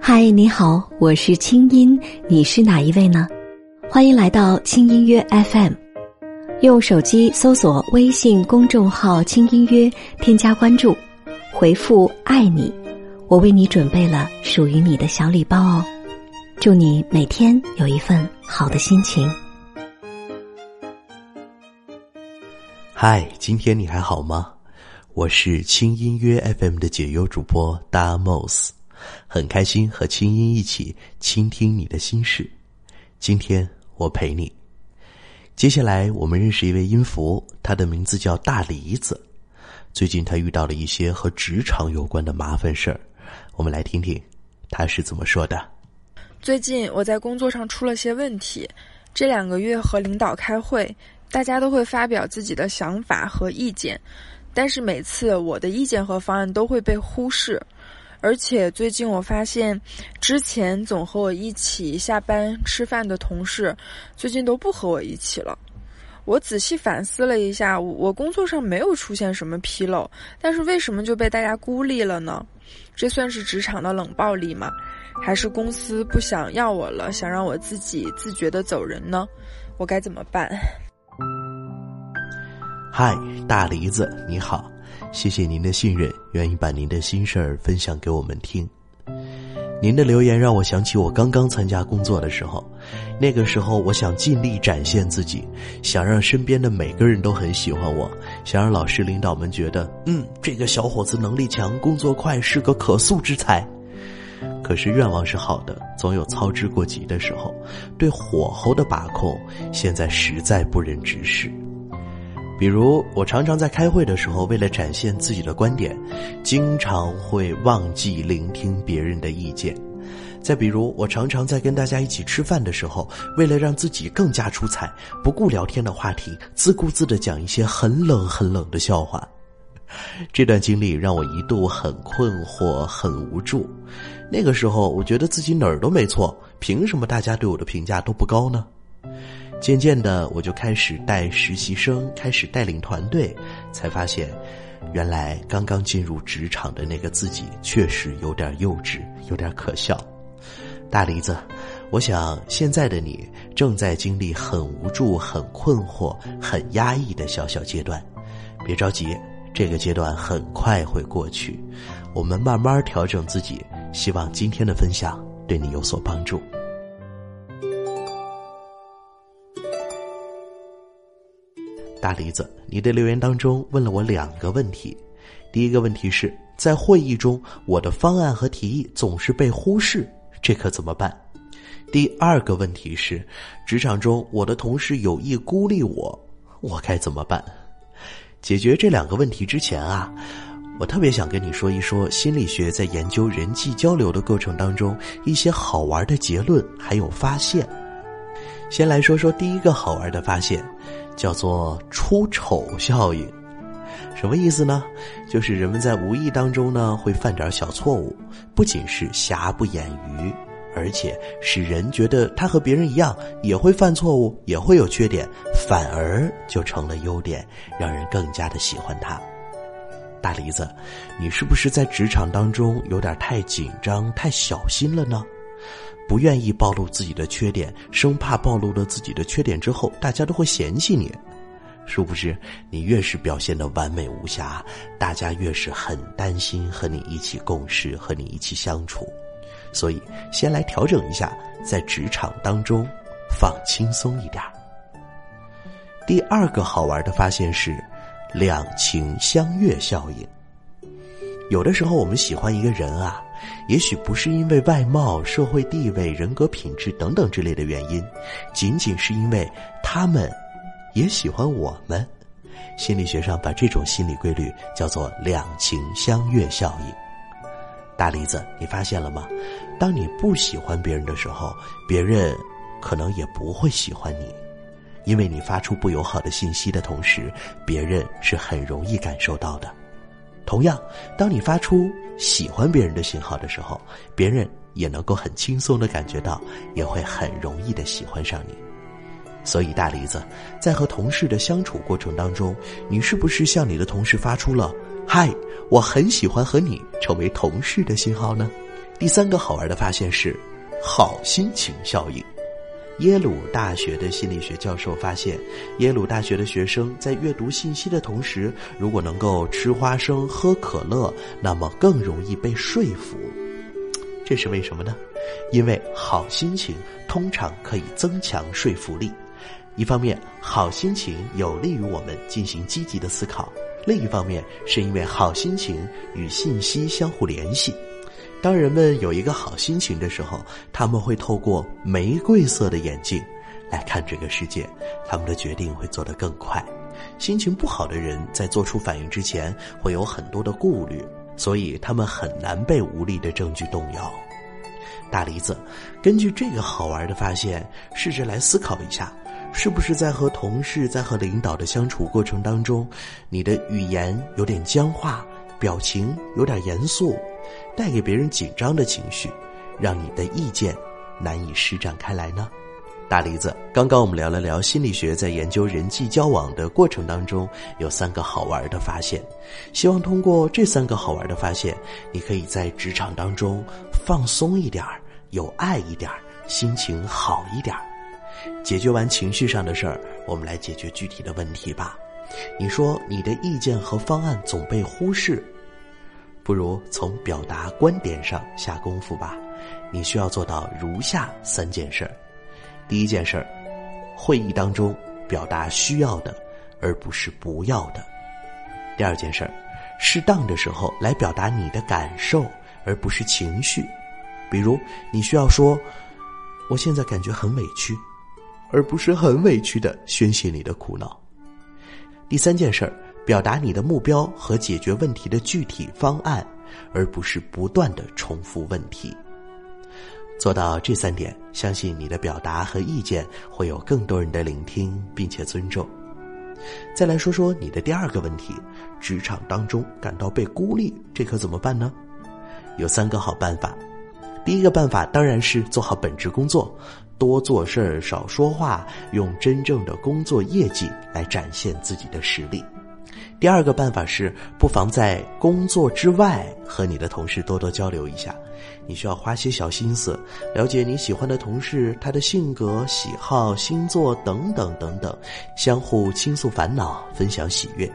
嗨，你好，我是清音，你是哪一位呢？欢迎来到轻音乐 FM，用手机搜索微信公众号“轻音乐”，添加关注，回复“爱你”，我为你准备了属于你的小礼包哦。祝你每天有一份好的心情。嗨，今天你还好吗？我是轻音乐 FM 的解忧主播大 mos，。很开心和轻音一起倾听你的心事，今天我陪你。接下来我们认识一位音符，他的名字叫大梨子。最近他遇到了一些和职场有关的麻烦事儿，我们来听听他是怎么说的。最近我在工作上出了些问题，这两个月和领导开会，大家都会发表自己的想法和意见，但是每次我的意见和方案都会被忽视。而且最近我发现，之前总和我一起下班吃饭的同事，最近都不和我一起了。我仔细反思了一下，我工作上没有出现什么纰漏，但是为什么就被大家孤立了呢？这算是职场的冷暴力吗？还是公司不想要我了，想让我自己自觉的走人呢？我该怎么办？嗨，大梨子，你好。谢谢您的信任，愿意把您的心事儿分享给我们听。您的留言让我想起我刚刚参加工作的时候，那个时候我想尽力展现自己，想让身边的每个人都很喜欢我，想让老师领导们觉得，嗯，这个小伙子能力强，工作快，是个可塑之才。可是愿望是好的，总有操之过急的时候，对火候的把控，现在实在不忍直视。比如，我常常在开会的时候，为了展现自己的观点，经常会忘记聆听别人的意见；再比如，我常常在跟大家一起吃饭的时候，为了让自己更加出彩，不顾聊天的话题，自顾自的讲一些很冷很冷的笑话。这段经历让我一度很困惑、很无助。那个时候，我觉得自己哪儿都没错，凭什么大家对我的评价都不高呢？渐渐的，我就开始带实习生，开始带领团队，才发现，原来刚刚进入职场的那个自己确实有点幼稚，有点可笑。大梨子，我想现在的你正在经历很无助、很困惑、很压抑的小小阶段，别着急，这个阶段很快会过去，我们慢慢调整自己。希望今天的分享对你有所帮助。大梨子，你的留言当中问了我两个问题，第一个问题是在会议中我的方案和提议总是被忽视，这可怎么办？第二个问题是，职场中我的同事有意孤立我，我该怎么办？解决这两个问题之前啊，我特别想跟你说一说心理学在研究人际交流的过程当中一些好玩的结论还有发现。先来说说第一个好玩的发现。叫做出丑效应，什么意思呢？就是人们在无意当中呢会犯点小错误，不仅是瑕不掩瑜，而且使人觉得他和别人一样也会犯错误，也会有缺点，反而就成了优点，让人更加的喜欢他。大梨子，你是不是在职场当中有点太紧张、太小心了呢？不愿意暴露自己的缺点，生怕暴露了自己的缺点之后，大家都会嫌弃你。殊不知，你越是表现的完美无瑕，大家越是很担心和你一起共事，和你一起相处。所以，先来调整一下，在职场当中放轻松一点。第二个好玩的发现是，两情相悦效应。有的时候，我们喜欢一个人啊。也许不是因为外貌、社会地位、人格品质等等之类的原因，仅仅是因为他们也喜欢我们。心理学上把这种心理规律叫做“两情相悦效应”。大梨子，你发现了吗？当你不喜欢别人的时候，别人可能也不会喜欢你，因为你发出不友好的信息的同时，别人是很容易感受到的。同样，当你发出喜欢别人的信号的时候，别人也能够很轻松的感觉到，也会很容易的喜欢上你。所以，大梨子在和同事的相处过程当中，你是不是向你的同事发出了嗨，我很喜欢和你成为同事的信号呢。第三个好玩的发现是好心情效应。耶鲁大学的心理学教授发现，耶鲁大学的学生在阅读信息的同时，如果能够吃花生、喝可乐，那么更容易被说服。这是为什么呢？因为好心情通常可以增强说服力。一方面，好心情有利于我们进行积极的思考；另一方面，是因为好心情与信息相互联系。当人们有一个好心情的时候，他们会透过玫瑰色的眼镜来看这个世界，他们的决定会做得更快。心情不好的人在做出反应之前会有很多的顾虑，所以他们很难被无力的证据动摇。大梨子，根据这个好玩的发现，试着来思考一下，是不是在和同事、在和领导的相处过程当中，你的语言有点僵化，表情有点严肃。带给别人紧张的情绪，让你的意见难以施展开来呢？大梨子，刚刚我们聊了聊心理学在研究人际交往的过程当中有三个好玩的发现，希望通过这三个好玩的发现，你可以在职场当中放松一点儿，有爱一点儿，心情好一点儿。解决完情绪上的事儿，我们来解决具体的问题吧。你说你的意见和方案总被忽视。不如从表达观点上下功夫吧。你需要做到如下三件事儿：第一件事儿，会议当中表达需要的，而不是不要的；第二件事儿，适当的时候来表达你的感受，而不是情绪。比如，你需要说：“我现在感觉很委屈”，而不是很委屈的宣泄你的苦恼。第三件事儿。表达你的目标和解决问题的具体方案，而不是不断的重复问题。做到这三点，相信你的表达和意见会有更多人的聆听并且尊重。再来说说你的第二个问题：职场当中感到被孤立，这可怎么办呢？有三个好办法。第一个办法当然是做好本职工作，多做事儿少说话，用真正的工作业绩来展现自己的实力。第二个办法是，不妨在工作之外和你的同事多多交流一下。你需要花些小心思，了解你喜欢的同事他的性格、喜好、星座等等等等，相互倾诉烦恼，分享喜悦。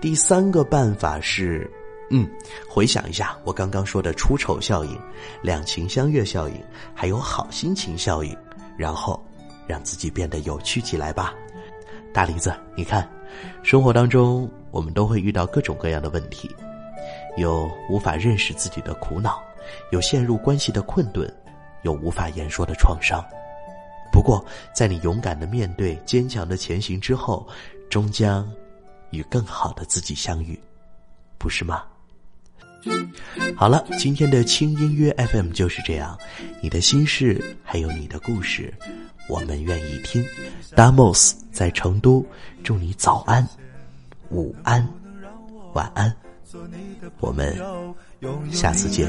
第三个办法是，嗯，回想一下我刚刚说的出丑效应、两情相悦效应，还有好心情效应，然后让自己变得有趣起来吧。大梨子，你看，生活当中。我们都会遇到各种各样的问题，有无法认识自己的苦恼，有陷入关系的困顿，有无法言说的创伤。不过，在你勇敢的面对、坚强的前行之后，终将与更好的自己相遇，不是吗？好了，今天的轻音乐 FM 就是这样。你的心事，还有你的故事，我们愿意听。Damos 在成都，祝你早安。午安，晚安，我们下次见。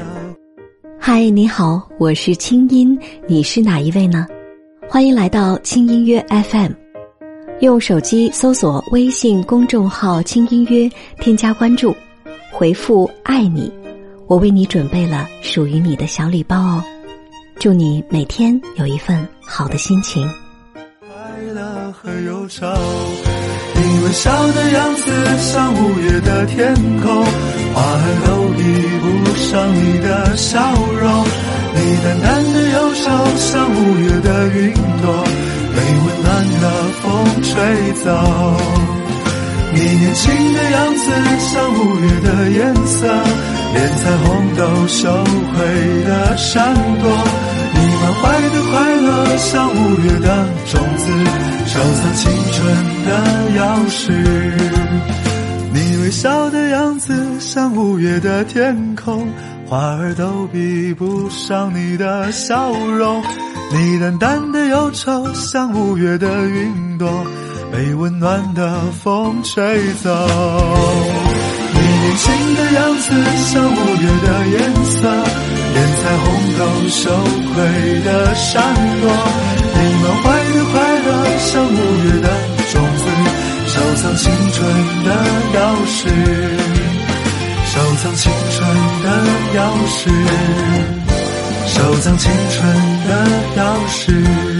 嗨，你好，我是清音，你是哪一位呢？欢迎来到轻音乐 FM，用手机搜索微信公众号“轻音乐”，添加关注，回复“爱你”，我为你准备了属于你的小礼包哦。祝你每天有一份好的心情。快乐和忧愁。你微笑的样子像五月的天空，花儿都比不上你的笑容。你淡淡的忧愁像五月的云朵，被温暖的风吹走。你年轻的样子像五月的颜色，连彩虹都收回的闪躲。像五月的种子，收藏青春的钥匙。你微笑的样子，像五月的天空，花儿都比不上你的笑容。你淡淡的忧愁，像五月的云朵，被温暖的风吹走。你年轻的样子，像五月的颜色。连彩虹都羞愧的闪躲，你满怀的快乐像五月的种子，收藏青春的钥匙。收藏青春的钥匙，收藏青春的钥匙。